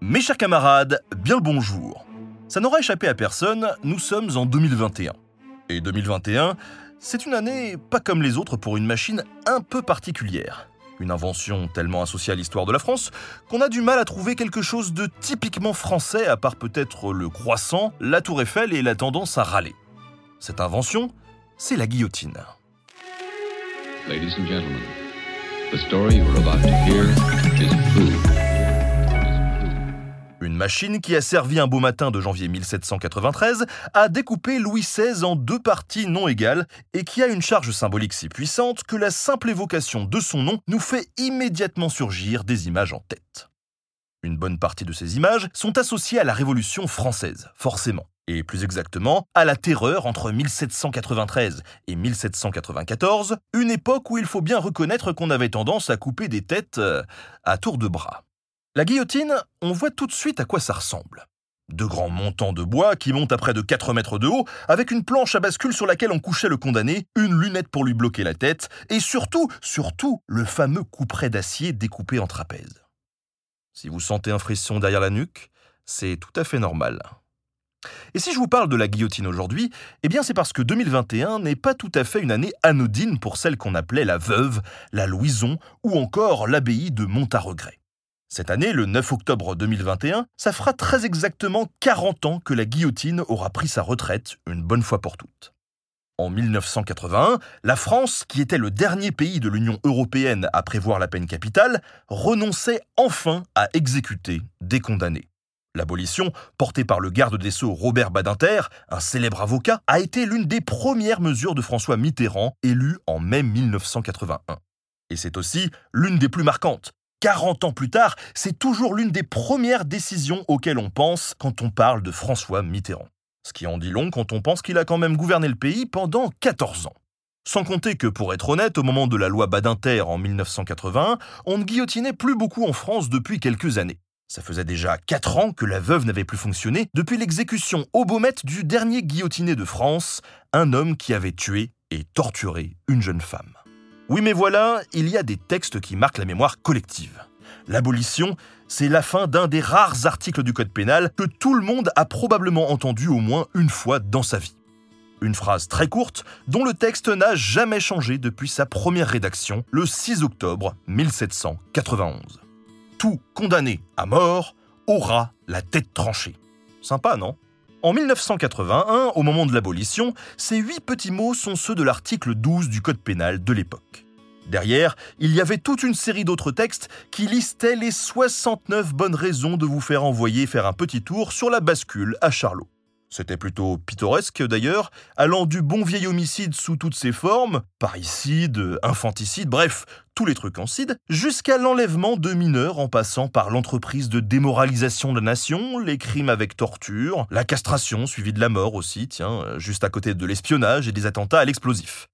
Mes chers camarades, bien le bonjour. Ça n'aura échappé à personne, nous sommes en 2021. Et 2021, c'est une année pas comme les autres pour une machine un peu particulière. Une invention tellement associée à l'histoire de la France qu'on a du mal à trouver quelque chose de typiquement français à part peut-être le croissant, la tour Eiffel et la tendance à râler. Cette invention, c'est la guillotine. Ladies and gentlemen. Une machine qui a servi un beau matin de janvier 1793 à découper Louis XVI en deux parties non égales et qui a une charge symbolique si puissante que la simple évocation de son nom nous fait immédiatement surgir des images en tête. Une bonne partie de ces images sont associées à la Révolution française, forcément, et plus exactement à la terreur entre 1793 et 1794, une époque où il faut bien reconnaître qu'on avait tendance à couper des têtes euh, à tour de bras. La guillotine, on voit tout de suite à quoi ça ressemble. De grands montants de bois qui montent à près de 4 mètres de haut, avec une planche à bascule sur laquelle on couchait le condamné, une lunette pour lui bloquer la tête, et surtout, surtout, le fameux couperet d'acier découpé en trapèze. Si vous sentez un frisson derrière la nuque, c'est tout à fait normal. Et si je vous parle de la guillotine aujourd'hui, eh bien c'est parce que 2021 n'est pas tout à fait une année anodine pour celle qu'on appelait la Veuve, la Louison ou encore l'abbaye de Montaregret. Cette année, le 9 octobre 2021, ça fera très exactement 40 ans que la guillotine aura pris sa retraite une bonne fois pour toutes. En 1981, la France, qui était le dernier pays de l'Union européenne à prévoir la peine capitale, renonçait enfin à exécuter des condamnés. L'abolition, portée par le garde des Sceaux Robert Badinter, un célèbre avocat, a été l'une des premières mesures de François Mitterrand, élu en mai 1981. Et c'est aussi l'une des plus marquantes, 40 ans plus tard, c'est toujours l'une des premières décisions auxquelles on pense quand on parle de François Mitterrand. Ce qui en dit long quand on pense qu'il a quand même gouverné le pays pendant 14 ans. Sans compter que, pour être honnête, au moment de la loi Badinter en 1981, on ne guillotinait plus beaucoup en France depuis quelques années. Ça faisait déjà 4 ans que la veuve n'avait plus fonctionné depuis l'exécution Baumette du dernier guillotiné de France, un homme qui avait tué et torturé une jeune femme. Oui mais voilà, il y a des textes qui marquent la mémoire collective. L'abolition, c'est la fin d'un des rares articles du Code pénal que tout le monde a probablement entendu au moins une fois dans sa vie. Une phrase très courte dont le texte n'a jamais changé depuis sa première rédaction le 6 octobre 1791. Tout condamné à mort aura la tête tranchée. Sympa, non? En 1981, au moment de l'abolition, ces huit petits mots sont ceux de l'article 12 du Code pénal de l'époque. Derrière, il y avait toute une série d'autres textes qui listaient les 69 bonnes raisons de vous faire envoyer faire un petit tour sur la bascule à Charlot. C'était plutôt pittoresque d'ailleurs, allant du bon vieil homicide sous toutes ses formes, parricide, infanticide, bref, tous les trucs en cide, jusqu'à l'enlèvement de mineurs en passant par l'entreprise de démoralisation de la nation, les crimes avec torture, la castration suivie de la mort aussi, tiens, juste à côté de l'espionnage et des attentats à l'explosif.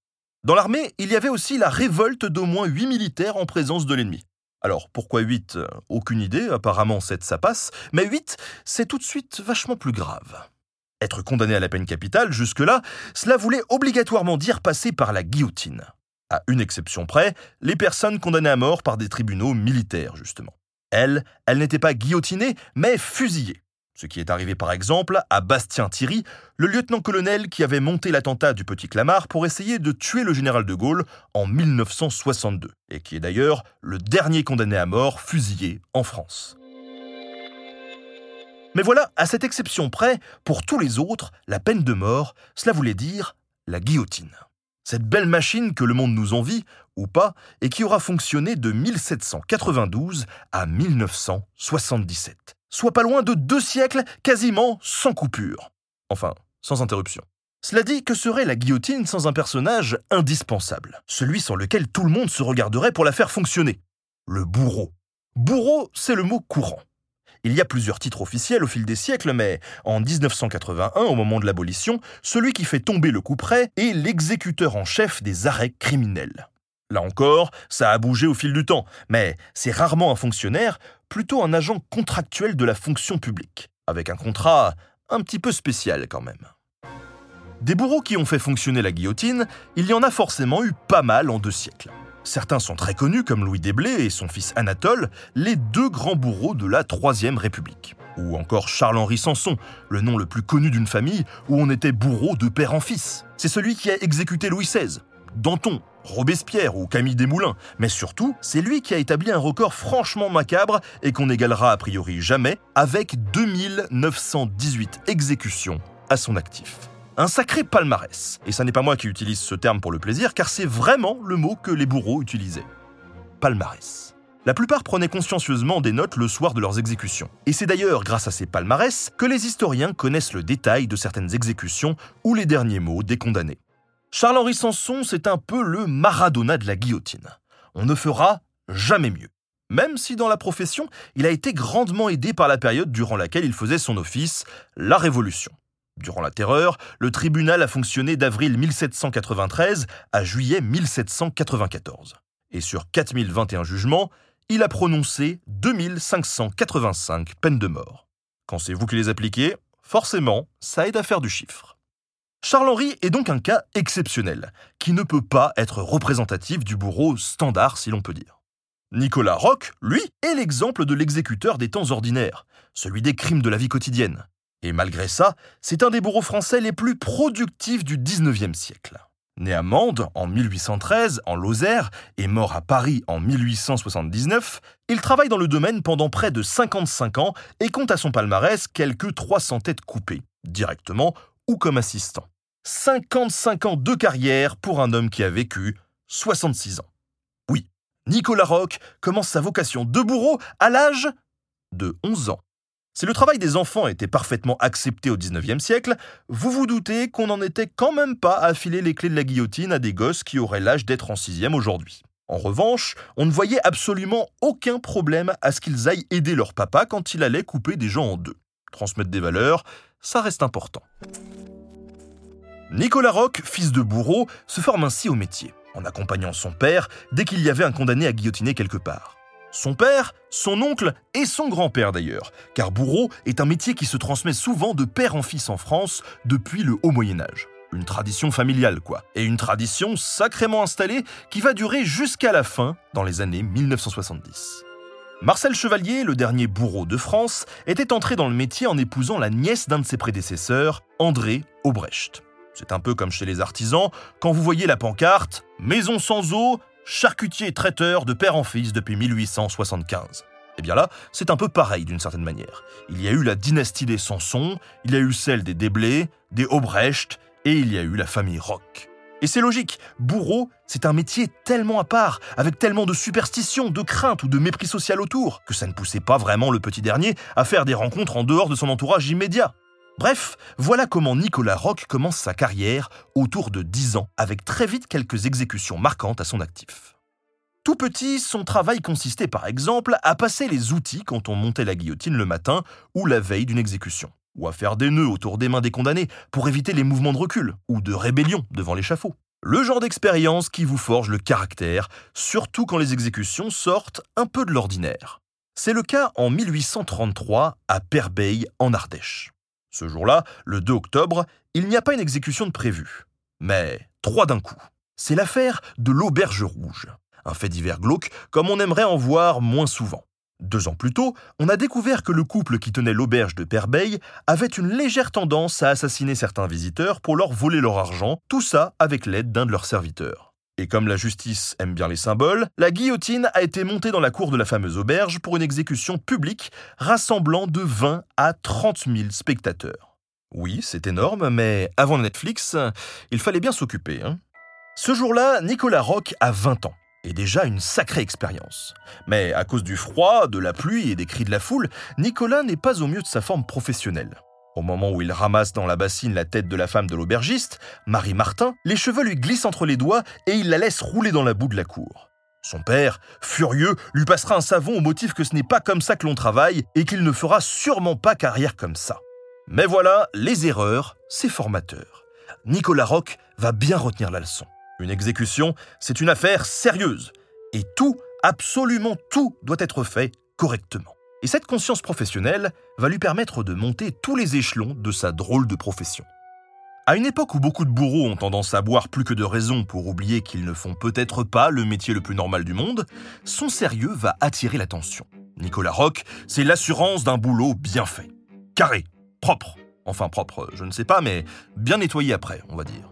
Dans l'armée, il y avait aussi la révolte d'au moins 8 militaires en présence de l'ennemi. Alors pourquoi 8 Aucune idée, apparemment 7 ça passe, mais 8 c'est tout de suite vachement plus grave. Être condamné à la peine capitale, jusque-là, cela voulait obligatoirement dire passer par la guillotine. À une exception près, les personnes condamnées à mort par des tribunaux militaires, justement. Elles, elles n'étaient pas guillotinées, mais fusillées. Ce qui est arrivé par exemple à Bastien Thierry, le lieutenant-colonel qui avait monté l'attentat du Petit Clamart pour essayer de tuer le général de Gaulle en 1962, et qui est d'ailleurs le dernier condamné à mort fusillé en France. Mais voilà, à cette exception près, pour tous les autres, la peine de mort, cela voulait dire la guillotine. Cette belle machine que le monde nous envie, ou pas, et qui aura fonctionné de 1792 à 1977. Soit pas loin de deux siècles, quasiment sans coupure. Enfin, sans interruption. Cela dit, que serait la guillotine sans un personnage indispensable? Celui sans lequel tout le monde se regarderait pour la faire fonctionner. le bourreau. Bourreau, c'est le mot courant. Il y a plusieurs titres officiels au fil des siècles, mais en 1981, au moment de l'abolition, celui qui fait tomber le coup près est l'exécuteur en chef des arrêts criminels. Là encore, ça a bougé au fil du temps, mais c'est rarement un fonctionnaire, plutôt un agent contractuel de la fonction publique, avec un contrat un petit peu spécial quand même. Des bourreaux qui ont fait fonctionner la guillotine, il y en a forcément eu pas mal en deux siècles. Certains sont très connus, comme Louis Desblés et son fils Anatole, les deux grands bourreaux de la Troisième République. Ou encore Charles-Henri Sanson, le nom le plus connu d'une famille où on était bourreau de père en fils. C'est celui qui a exécuté Louis XVI, Danton, Robespierre ou Camille Desmoulins, mais surtout, c'est lui qui a établi un record franchement macabre et qu'on n'égalera a priori jamais, avec 2918 exécutions à son actif. Un sacré palmarès. Et ça n'est pas moi qui utilise ce terme pour le plaisir, car c'est vraiment le mot que les bourreaux utilisaient. Palmarès. La plupart prenaient consciencieusement des notes le soir de leurs exécutions. Et c'est d'ailleurs grâce à ces palmarès que les historiens connaissent le détail de certaines exécutions ou les derniers mots des condamnés. Charles-Henri Sanson, c'est un peu le Maradona de la guillotine. On ne fera jamais mieux. Même si dans la profession, il a été grandement aidé par la période durant laquelle il faisait son office, la Révolution. Durant la Terreur, le tribunal a fonctionné d'avril 1793 à juillet 1794. Et sur 4021 jugements, il a prononcé 2585 peines de mort. Quand c'est vous qui les appliquez, forcément, ça aide à faire du chiffre. Charles-Henri est donc un cas exceptionnel, qui ne peut pas être représentatif du bourreau standard, si l'on peut dire. Nicolas Roch, lui, est l'exemple de l'exécuteur des temps ordinaires, celui des crimes de la vie quotidienne. Et malgré ça, c'est un des bourreaux français les plus productifs du XIXe siècle. Né à Mende en 1813, en Lozère, et mort à Paris en 1879, il travaille dans le domaine pendant près de 55 ans et compte à son palmarès quelques 300 têtes coupées, directement ou comme assistant. 55 ans de carrière pour un homme qui a vécu 66 ans. Oui, Nicolas Roch commence sa vocation de bourreau à l'âge de 11 ans. Si le travail des enfants était parfaitement accepté au XIXe siècle, vous vous doutez qu'on n'en était quand même pas à filer les clés de la guillotine à des gosses qui auraient l'âge d'être en sixième aujourd'hui. En revanche, on ne voyait absolument aucun problème à ce qu'ils aillent aider leur papa quand il allait couper des gens en deux. Transmettre des valeurs, ça reste important. Nicolas Roch, fils de bourreau, se forme ainsi au métier, en accompagnant son père dès qu'il y avait un condamné à guillotiner quelque part. Son père, son oncle et son grand-père d'ailleurs, car bourreau est un métier qui se transmet souvent de père en fils en France depuis le haut Moyen Âge. Une tradition familiale, quoi. Et une tradition sacrément installée qui va durer jusqu'à la fin, dans les années 1970. Marcel Chevalier, le dernier bourreau de France, était entré dans le métier en épousant la nièce d'un de ses prédécesseurs, André Aubrecht. C'est un peu comme chez les artisans, quand vous voyez la pancarte Maison sans eau, charcutier traiteur de père en fils depuis 1875. Eh bien là, c'est un peu pareil d'une certaine manière. Il y a eu la dynastie des Sanson, il y a eu celle des Déblés, des Aubrecht, et il y a eu la famille Rock. Et c'est logique, bourreau, c'est un métier tellement à part, avec tellement de superstitions, de craintes ou de mépris social autour, que ça ne poussait pas vraiment le petit dernier à faire des rencontres en dehors de son entourage immédiat. Bref, voilà comment Nicolas Roch commence sa carrière autour de 10 ans, avec très vite quelques exécutions marquantes à son actif. Tout petit, son travail consistait par exemple à passer les outils quand on montait la guillotine le matin ou la veille d'une exécution, ou à faire des nœuds autour des mains des condamnés pour éviter les mouvements de recul ou de rébellion devant l'échafaud. Le genre d'expérience qui vous forge le caractère, surtout quand les exécutions sortent un peu de l'ordinaire. C'est le cas en 1833 à Perbeil en Ardèche. Ce jour-là, le 2 octobre, il n'y a pas une exécution de prévue, mais trois d'un coup. C'est l'affaire de l'Auberge Rouge, un fait divers glauque comme on aimerait en voir moins souvent. Deux ans plus tôt, on a découvert que le couple qui tenait l'auberge de Perbeil avait une légère tendance à assassiner certains visiteurs pour leur voler leur argent, tout ça avec l'aide d'un de leurs serviteurs. Et comme la justice aime bien les symboles, la guillotine a été montée dans la cour de la fameuse auberge pour une exécution publique rassemblant de 20 à 30 000 spectateurs. Oui, c'est énorme, mais avant Netflix, il fallait bien s'occuper. Hein. Ce jour-là, Nicolas Roch a 20 ans et déjà une sacrée expérience. Mais à cause du froid, de la pluie et des cris de la foule, Nicolas n'est pas au mieux de sa forme professionnelle. Au moment où il ramasse dans la bassine la tête de la femme de l'aubergiste, Marie Martin, les cheveux lui glissent entre les doigts et il la laisse rouler dans la boue de la cour. Son père, furieux, lui passera un savon au motif que ce n'est pas comme ça que l'on travaille et qu'il ne fera sûrement pas carrière comme ça. Mais voilà, les erreurs, c'est formateur. Nicolas Roch va bien retenir la leçon. Une exécution, c'est une affaire sérieuse. Et tout, absolument tout, doit être fait correctement. Et cette conscience professionnelle va lui permettre de monter tous les échelons de sa drôle de profession. À une époque où beaucoup de bourreaux ont tendance à boire plus que de raison pour oublier qu'ils ne font peut-être pas le métier le plus normal du monde, son sérieux va attirer l'attention. Nicolas Roch, c'est l'assurance d'un boulot bien fait. Carré, propre. Enfin propre, je ne sais pas, mais bien nettoyé après, on va dire.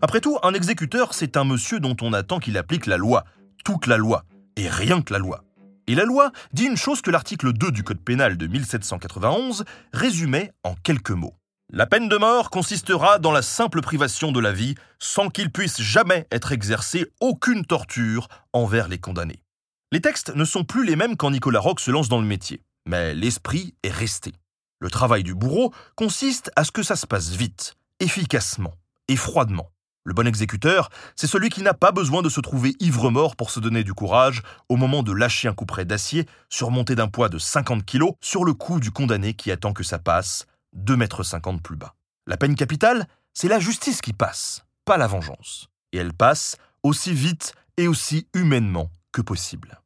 Après tout, un exécuteur, c'est un monsieur dont on attend qu'il applique la loi, toute la loi, et rien que la loi. Et la loi dit une chose que l'article 2 du Code pénal de 1791 résumait en quelques mots. La peine de mort consistera dans la simple privation de la vie sans qu'il puisse jamais être exercé aucune torture envers les condamnés. Les textes ne sont plus les mêmes quand Nicolas Roch se lance dans le métier, mais l'esprit est resté. Le travail du bourreau consiste à ce que ça se passe vite, efficacement et froidement. Le bon exécuteur, c'est celui qui n'a pas besoin de se trouver ivre-mort pour se donner du courage au moment de lâcher un couperet d'acier surmonté d'un poids de 50 kg sur le cou du condamné qui attend que ça passe 2,50 mètres plus bas. La peine capitale, c'est la justice qui passe, pas la vengeance. Et elle passe aussi vite et aussi humainement que possible.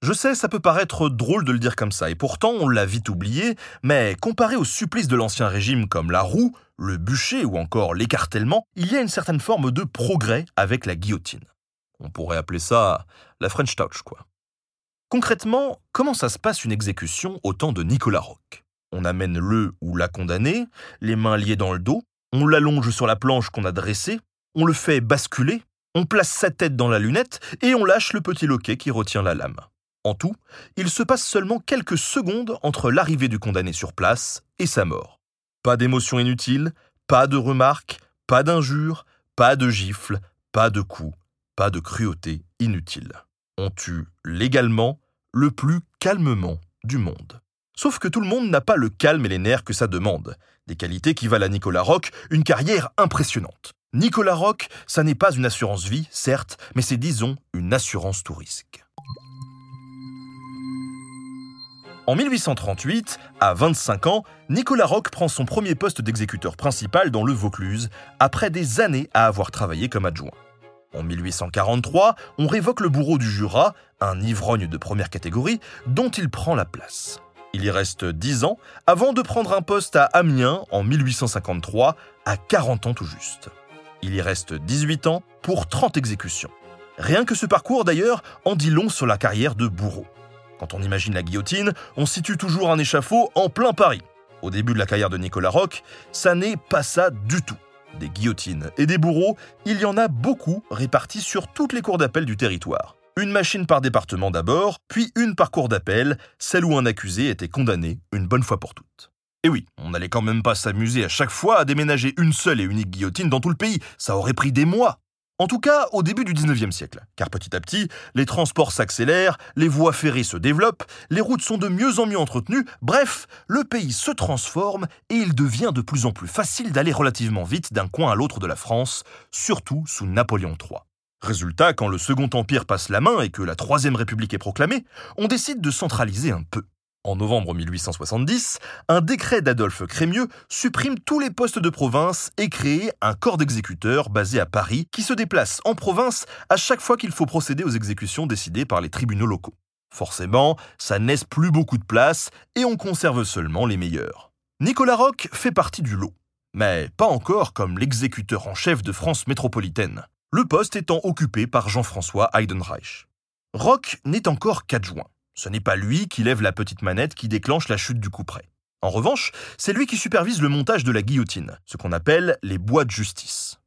Je sais, ça peut paraître drôle de le dire comme ça, et pourtant on l'a vite oublié, mais comparé aux supplices de l'Ancien Régime comme la roue, le bûcher ou encore l'écartèlement, il y a une certaine forme de progrès avec la guillotine. On pourrait appeler ça la French Touch, quoi. Concrètement, comment ça se passe une exécution au temps de Nicolas Roch On amène le ou la condamné, les mains liées dans le dos, on l'allonge sur la planche qu'on a dressée, on le fait basculer, on place sa tête dans la lunette et on lâche le petit loquet qui retient la lame. En tout, il se passe seulement quelques secondes entre l'arrivée du condamné sur place et sa mort. Pas d'émotion inutile, pas de remarques, pas d'injures, pas de gifles, pas de coups, pas de cruauté inutile. On tue légalement, le plus calmement du monde. Sauf que tout le monde n'a pas le calme et les nerfs que ça demande, des qualités qui valent à Nicolas Roch une carrière impressionnante. Nicolas Roch, ça n'est pas une assurance vie, certes, mais c'est disons une assurance tout risque. En 1838, à 25 ans, Nicolas Roch prend son premier poste d'exécuteur principal dans le Vaucluse, après des années à avoir travaillé comme adjoint. En 1843, on révoque le bourreau du Jura, un ivrogne de première catégorie, dont il prend la place. Il y reste 10 ans avant de prendre un poste à Amiens en 1853, à 40 ans tout juste. Il y reste 18 ans pour 30 exécutions. Rien que ce parcours d'ailleurs en dit long sur la carrière de bourreau. Quand on imagine la guillotine, on situe toujours un échafaud en plein Paris. Au début de la carrière de Nicolas Roch, ça n'est pas ça du tout. Des guillotines et des bourreaux, il y en a beaucoup répartis sur toutes les cours d'appel du territoire. Une machine par département d'abord, puis une par cour d'appel, celle où un accusé était condamné une bonne fois pour toutes. Et oui, on n'allait quand même pas s'amuser à chaque fois à déménager une seule et unique guillotine dans tout le pays, ça aurait pris des mois. En tout cas, au début du 19e siècle, car petit à petit, les transports s'accélèrent, les voies ferrées se développent, les routes sont de mieux en mieux entretenues, bref, le pays se transforme et il devient de plus en plus facile d'aller relativement vite d'un coin à l'autre de la France, surtout sous Napoléon III. Résultat, quand le Second Empire passe la main et que la Troisième République est proclamée, on décide de centraliser un peu. En novembre 1870, un décret d'Adolphe Crémieux supprime tous les postes de province et crée un corps d'exécuteurs basé à Paris qui se déplace en province à chaque fois qu'il faut procéder aux exécutions décidées par les tribunaux locaux. Forcément, ça n'est plus beaucoup de place et on conserve seulement les meilleurs. Nicolas Roch fait partie du lot, mais pas encore comme l'exécuteur en chef de France métropolitaine, le poste étant occupé par Jean-François Heidenreich. Roch n'est encore qu'adjoint. Ce n'est pas lui qui lève la petite manette qui déclenche la chute du couperet. En revanche, c'est lui qui supervise le montage de la guillotine, ce qu'on appelle les bois de justice.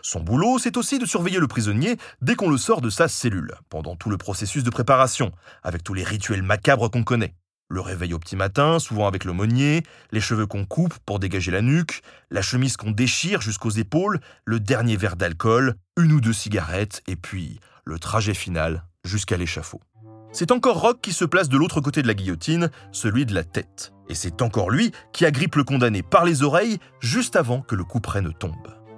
Son boulot, c'est aussi de surveiller le prisonnier dès qu'on le sort de sa cellule, pendant tout le processus de préparation, avec tous les rituels macabres qu'on connaît. Le réveil au petit matin, souvent avec l'aumônier, les cheveux qu'on coupe pour dégager la nuque, la chemise qu'on déchire jusqu'aux épaules, le dernier verre d'alcool, une ou deux cigarettes, et puis le trajet final jusqu'à l'échafaud. C'est encore Rock qui se place de l'autre côté de la guillotine, celui de la tête. Et c'est encore lui qui agrippe le condamné par les oreilles juste avant que le couperet ne tombe.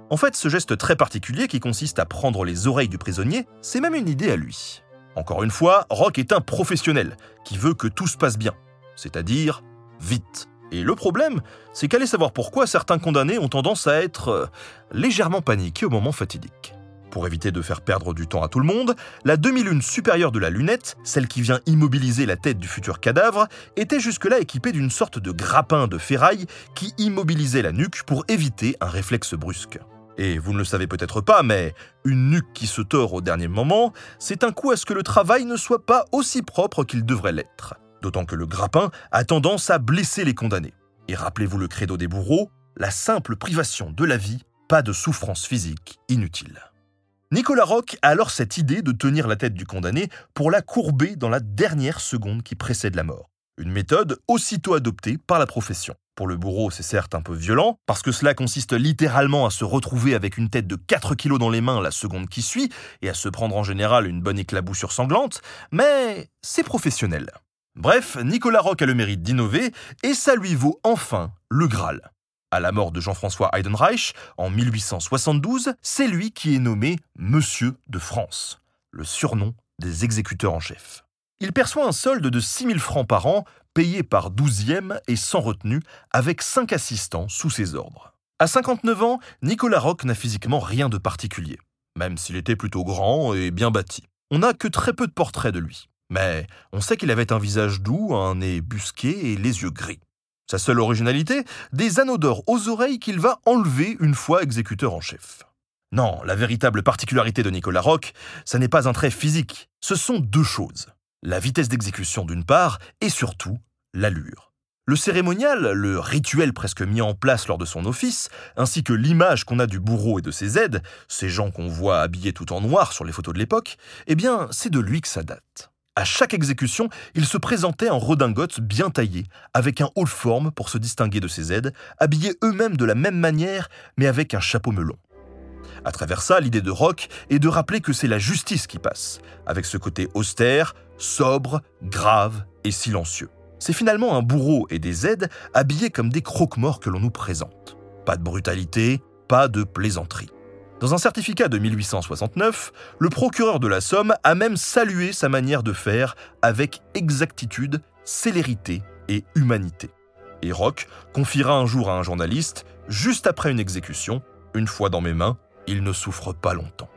En fait, ce geste très particulier qui consiste à prendre les oreilles du prisonnier, c'est même une idée à lui. Encore une fois, Rock est un professionnel qui veut que tout se passe bien, c'est-à-dire vite. Et le problème, c'est qu'allez savoir pourquoi certains condamnés ont tendance à être euh, légèrement paniqués au moment fatidique. Pour éviter de faire perdre du temps à tout le monde, la demi-lune supérieure de la lunette, celle qui vient immobiliser la tête du futur cadavre, était jusque-là équipée d'une sorte de grappin de ferraille qui immobilisait la nuque pour éviter un réflexe brusque. Et vous ne le savez peut-être pas, mais une nuque qui se tord au dernier moment, c'est un coup à ce que le travail ne soit pas aussi propre qu'il devrait l'être. D'autant que le grappin a tendance à blesser les condamnés. Et rappelez-vous le credo des bourreaux, la simple privation de la vie, pas de souffrance physique inutile. Nicolas Roch a alors cette idée de tenir la tête du condamné pour la courber dans la dernière seconde qui précède la mort. Une méthode aussitôt adoptée par la profession. Pour le bourreau, c'est certes un peu violent, parce que cela consiste littéralement à se retrouver avec une tête de 4 kilos dans les mains la seconde qui suit, et à se prendre en général une bonne éclaboussure sanglante, mais c'est professionnel. Bref, Nicolas Roch a le mérite d'innover, et ça lui vaut enfin le Graal. À la mort de Jean-François Heidenreich en 1872, c'est lui qui est nommé Monsieur de France, le surnom des exécuteurs en chef. Il perçoit un solde de 6 000 francs par an, payé par douzième et sans retenue, avec cinq assistants sous ses ordres. À 59 ans, Nicolas Roch n'a physiquement rien de particulier, même s'il était plutôt grand et bien bâti. On n'a que très peu de portraits de lui, mais on sait qu'il avait un visage doux, un nez busqué et les yeux gris. Sa seule originalité, des anneaux d'or aux oreilles qu'il va enlever une fois exécuteur en chef. Non, la véritable particularité de Nicolas Roch, ça n'est pas un trait physique, ce sont deux choses. La vitesse d'exécution d'une part, et surtout, l'allure. Le cérémonial, le rituel presque mis en place lors de son office, ainsi que l'image qu'on a du bourreau et de ses aides, ces gens qu'on voit habillés tout en noir sur les photos de l'époque, eh bien, c'est de lui que ça date. À chaque exécution, il se présentait en redingote bien taillée, avec un haut forme pour se distinguer de ses aides, habillés eux-mêmes de la même manière, mais avec un chapeau melon. À travers ça, l'idée de Rock est de rappeler que c'est la justice qui passe, avec ce côté austère, sobre, grave et silencieux. C'est finalement un bourreau et des aides habillés comme des croque-morts que l'on nous présente. Pas de brutalité, pas de plaisanterie. Dans un certificat de 1869, le procureur de la Somme a même salué sa manière de faire avec exactitude, célérité et humanité. Et Roch confiera un jour à un journaliste, juste après une exécution, une fois dans mes mains, il ne souffre pas longtemps.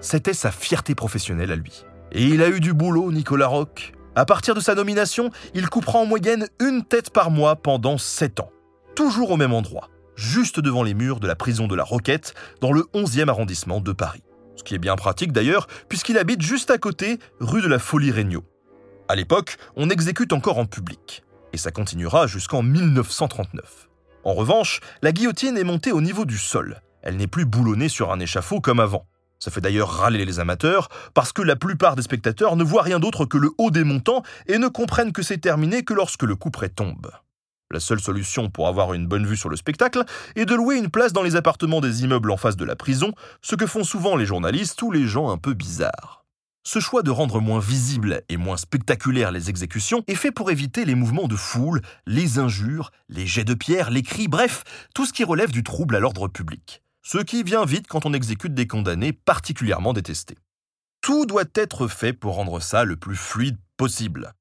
C'était sa fierté professionnelle à lui. Et il a eu du boulot, Nicolas Roch. À partir de sa nomination, il coupera en moyenne une tête par mois pendant sept ans, toujours au même endroit juste devant les murs de la prison de la Roquette, dans le 11e arrondissement de Paris. Ce qui est bien pratique d'ailleurs, puisqu'il habite juste à côté, rue de la Folie Regnault. À l'époque, on exécute encore en public, et ça continuera jusqu'en 1939. En revanche, la guillotine est montée au niveau du sol. Elle n'est plus boulonnée sur un échafaud comme avant. Ça fait d'ailleurs râler les amateurs, parce que la plupart des spectateurs ne voient rien d'autre que le haut des montants et ne comprennent que c'est terminé que lorsque le coup près tombe. La seule solution pour avoir une bonne vue sur le spectacle est de louer une place dans les appartements des immeubles en face de la prison, ce que font souvent les journalistes ou les gens un peu bizarres. Ce choix de rendre moins visibles et moins spectaculaires les exécutions est fait pour éviter les mouvements de foule, les injures, les jets de pierre, les cris, bref, tout ce qui relève du trouble à l'ordre public. Ce qui vient vite quand on exécute des condamnés particulièrement détestés. Tout doit être fait pour rendre ça le plus fluide possible.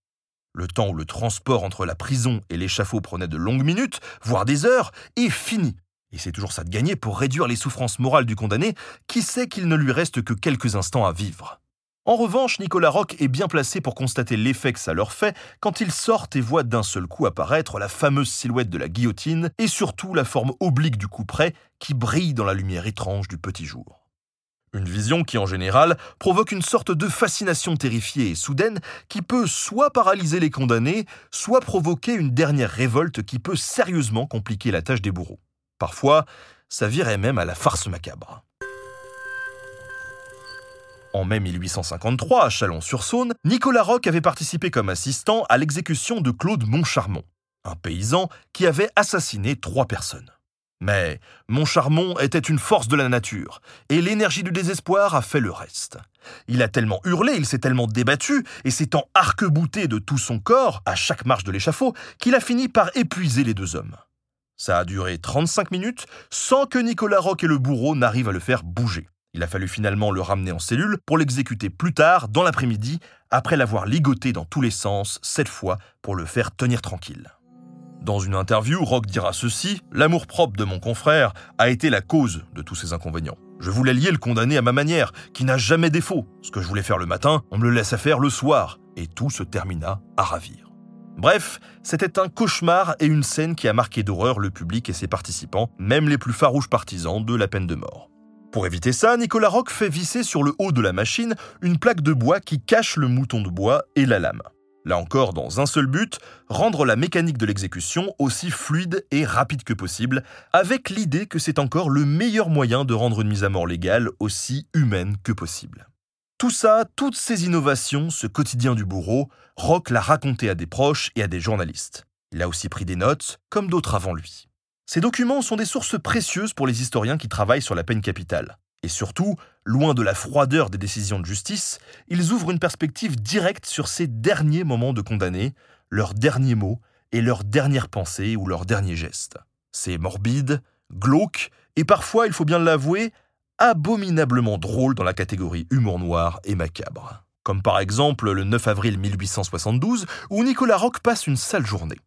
Le temps où le transport entre la prison et l'échafaud prenait de longues minutes, voire des heures, est fini. Et c'est toujours ça de gagner pour réduire les souffrances morales du condamné, qui sait qu'il ne lui reste que quelques instants à vivre. En revanche, Nicolas Roch est bien placé pour constater l'effet que ça leur fait quand ils sortent et voient d'un seul coup apparaître la fameuse silhouette de la guillotine et surtout la forme oblique du coup près qui brille dans la lumière étrange du petit jour. Une vision qui, en général, provoque une sorte de fascination terrifiée et soudaine qui peut soit paralyser les condamnés, soit provoquer une dernière révolte qui peut sérieusement compliquer la tâche des bourreaux. Parfois, ça virait même à la farce macabre. En mai 1853, à Chalon-sur-Saône, Nicolas Roch avait participé comme assistant à l'exécution de Claude Montcharmont, un paysan qui avait assassiné trois personnes. Mais Montcharmont était une force de la nature, et l'énergie du désespoir a fait le reste. Il a tellement hurlé, il s'est tellement débattu, et s'étant arc-bouté de tout son corps à chaque marche de l'échafaud, qu'il a fini par épuiser les deux hommes. Ça a duré 35 minutes sans que Nicolas Roch et le bourreau n'arrivent à le faire bouger. Il a fallu finalement le ramener en cellule pour l'exécuter plus tard, dans l'après-midi, après l'avoir ligoté dans tous les sens, cette fois pour le faire tenir tranquille. Dans une interview, Rock dira ceci L'amour-propre de mon confrère a été la cause de tous ces inconvénients. Je voulais lier le condamné à ma manière, qui n'a jamais défaut. Ce que je voulais faire le matin, on me le laissa faire le soir, et tout se termina à ravir. Bref, c'était un cauchemar et une scène qui a marqué d'horreur le public et ses participants, même les plus farouches partisans de la peine de mort. Pour éviter ça, Nicolas Rock fait visser sur le haut de la machine une plaque de bois qui cache le mouton de bois et la lame. Là encore, dans un seul but, rendre la mécanique de l'exécution aussi fluide et rapide que possible, avec l'idée que c'est encore le meilleur moyen de rendre une mise à mort légale aussi humaine que possible. Tout ça, toutes ces innovations, ce quotidien du bourreau, Rock l'a raconté à des proches et à des journalistes. Il a aussi pris des notes, comme d'autres avant lui. Ces documents sont des sources précieuses pour les historiens qui travaillent sur la peine capitale. Et surtout, loin de la froideur des décisions de justice, ils ouvrent une perspective directe sur ces derniers moments de condamnés, leurs derniers mots et leurs dernières pensées ou leurs derniers gestes. C'est morbide, glauque et parfois, il faut bien l'avouer, abominablement drôle dans la catégorie humour noir et macabre. Comme par exemple le 9 avril 1872, où Nicolas Roch passe une sale journée.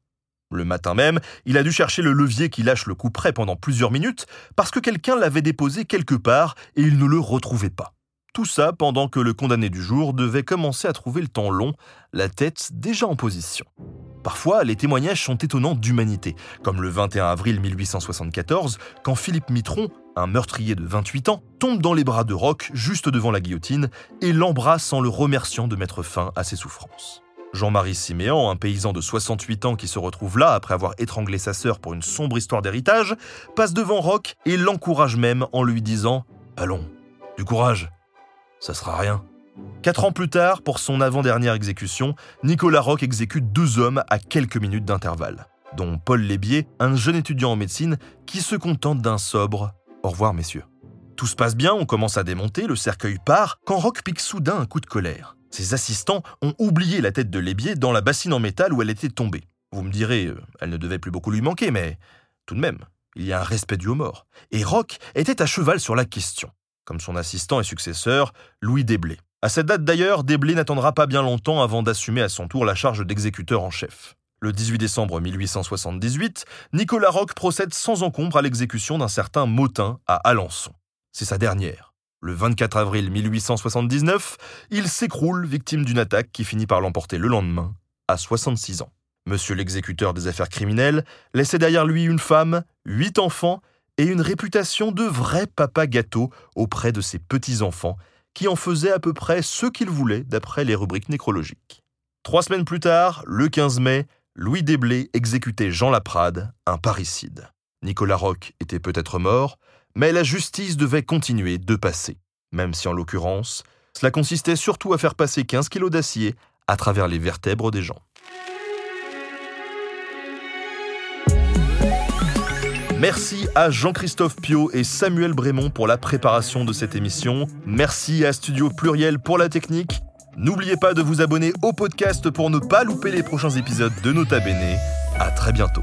Le matin même, il a dû chercher le levier qui lâche le coup près pendant plusieurs minutes parce que quelqu'un l'avait déposé quelque part et il ne le retrouvait pas. Tout ça pendant que le condamné du jour devait commencer à trouver le temps long, la tête déjà en position. Parfois, les témoignages sont étonnants d'humanité, comme le 21 avril 1874, quand Philippe Mitron, un meurtrier de 28 ans, tombe dans les bras de Roch juste devant la guillotine et l'embrasse en le remerciant de mettre fin à ses souffrances. Jean-Marie Siméan, un paysan de 68 ans qui se retrouve là après avoir étranglé sa sœur pour une sombre histoire d'héritage, passe devant Roch et l'encourage même en lui disant Allons, du courage, ça sera rien. Quatre ans plus tard, pour son avant-dernière exécution, Nicolas Roch exécute deux hommes à quelques minutes d'intervalle, dont Paul Lébier, un jeune étudiant en médecine qui se contente d'un sobre Au revoir, messieurs. Tout se passe bien, on commence à démonter, le cercueil part, quand Roch pique soudain un coup de colère. Ses assistants ont oublié la tête de Lébier dans la bassine en métal où elle était tombée. Vous me direz, euh, elle ne devait plus beaucoup lui manquer, mais tout de même, il y a un respect dû aux morts. Et Roch était à cheval sur la question, comme son assistant et successeur, Louis Desblés. À cette date d'ailleurs, Desblés n'attendra pas bien longtemps avant d'assumer à son tour la charge d'exécuteur en chef. Le 18 décembre 1878, Nicolas Roch procède sans encombre à l'exécution d'un certain Motin à Alençon. C'est sa dernière. Le 24 avril 1879, il s'écroule victime d'une attaque qui finit par l'emporter le lendemain, à 66 ans. Monsieur l'exécuteur des affaires criminelles laissait derrière lui une femme, huit enfants et une réputation de vrai papa gâteau auprès de ses petits-enfants, qui en faisaient à peu près ce qu'ils voulaient d'après les rubriques nécrologiques. Trois semaines plus tard, le 15 mai, Louis Desblés exécutait Jean Laprade, un parricide. Nicolas Roch était peut-être mort, mais la justice devait continuer de passer, même si en l'occurrence, cela consistait surtout à faire passer 15 kilos d'acier à travers les vertèbres des gens. Merci à Jean-Christophe Pio et Samuel Brémond pour la préparation de cette émission. Merci à Studio Pluriel pour la technique. N'oubliez pas de vous abonner au podcast pour ne pas louper les prochains épisodes de Nota Bene. À très bientôt.